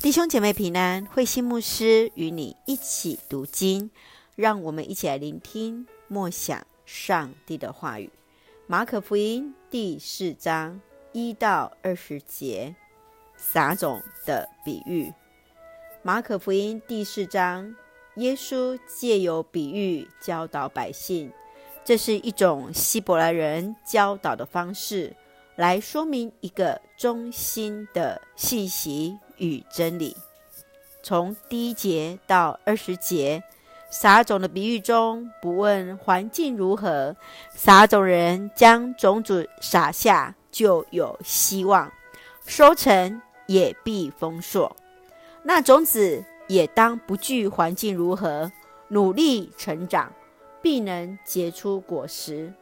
弟兄姐妹平安，慧心牧师与你一起读经，让我们一起来聆听默想上帝的话语。马可福音第四章一到二十节，撒种的比喻。马可福音第四章，耶稣借由比喻教导百姓，这是一种希伯来人教导的方式，来说明一个中心的信息。与真理，从第一节到二十节，撒种的比喻中，不问环境如何，撒种人将种子撒下，就有希望，收成也必丰硕。那种子也当不惧环境如何，努力成长，必能结出果实。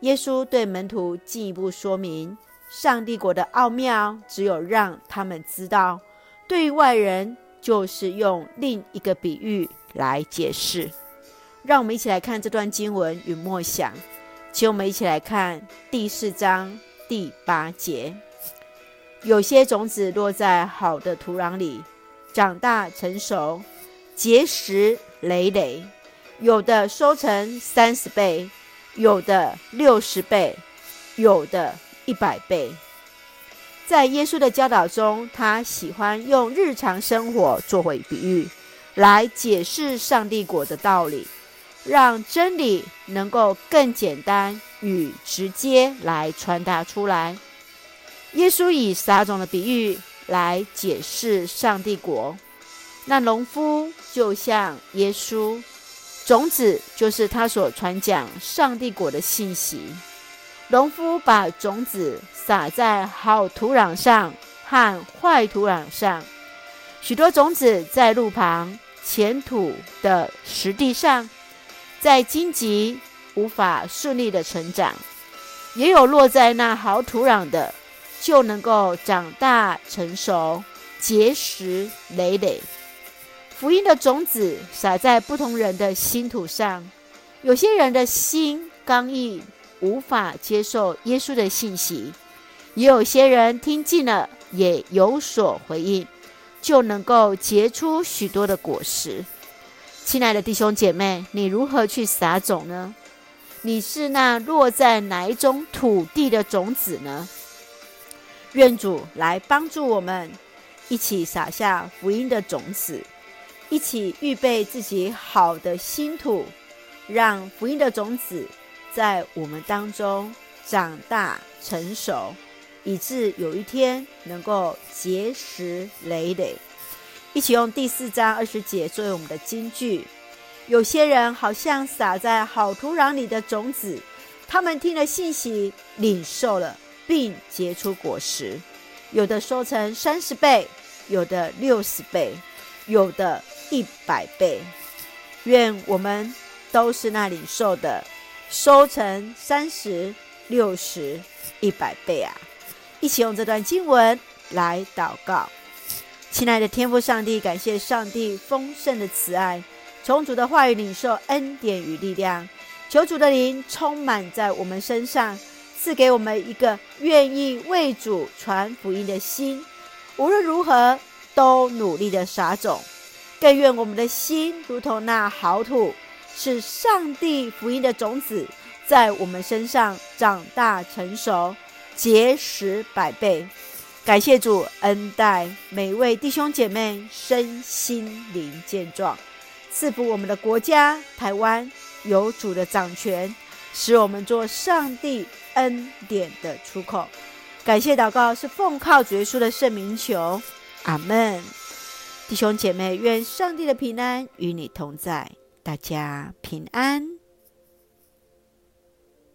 耶稣对门徒进一步说明。上帝国的奥妙，只有让他们知道；对于外人，就是用另一个比喻来解释。让我们一起来看这段经文与默想。请我们一起来看第四章第八节：有些种子落在好的土壤里，长大成熟，结实累累；有的收成三十倍，有的六十倍，有的。一百倍，在耶稣的教导中，他喜欢用日常生活作为比喻，来解释上帝国的道理，让真理能够更简单与直接来传达出来。耶稣以撒种的比喻来解释上帝国，那农夫就像耶稣，种子就是他所传讲上帝国的信息。农夫把种子撒在好土壤上和坏土壤上，许多种子在路旁、浅土的石地上，在荆棘无法顺利的成长；也有落在那好土壤的，就能够长大成熟，结实累累。福音的种子撒在不同人的心土上，有些人的心刚硬。无法接受耶稣的信息，也有些人听进了，也有所回应，就能够结出许多的果实。亲爱的弟兄姐妹，你如何去撒种呢？你是那落在哪一种土地的种子呢？愿主来帮助我们，一起撒下福音的种子，一起预备自己好的心土，让福音的种子。在我们当中长大成熟，以致有一天能够结实累累。一起用第四章二十节作为我们的金句。有些人好像撒在好土壤里的种子，他们听了信息，领受了，并结出果实。有的收成三十倍，有的六十倍，有的一百倍。愿我们都是那领受的。收成三十、六十、一百倍啊！一起用这段经文来祷告。亲爱的天父上帝，感谢上帝丰盛的慈爱，从主的话语领受恩典与力量。求主的灵充满在我们身上，赐给我们一个愿意为主传福音的心。无论如何，都努力的撒种。更愿我们的心如同那好土。是上帝福音的种子在我们身上长大成熟，结实百倍。感谢主恩待每位弟兄姐妹身心灵健壮，赐福我们的国家台湾有主的掌权，使我们做上帝恩典的出口。感谢祷告是奉靠主耶稣的圣名求，阿门。弟兄姐妹，愿上帝的平安与你同在。大家平安。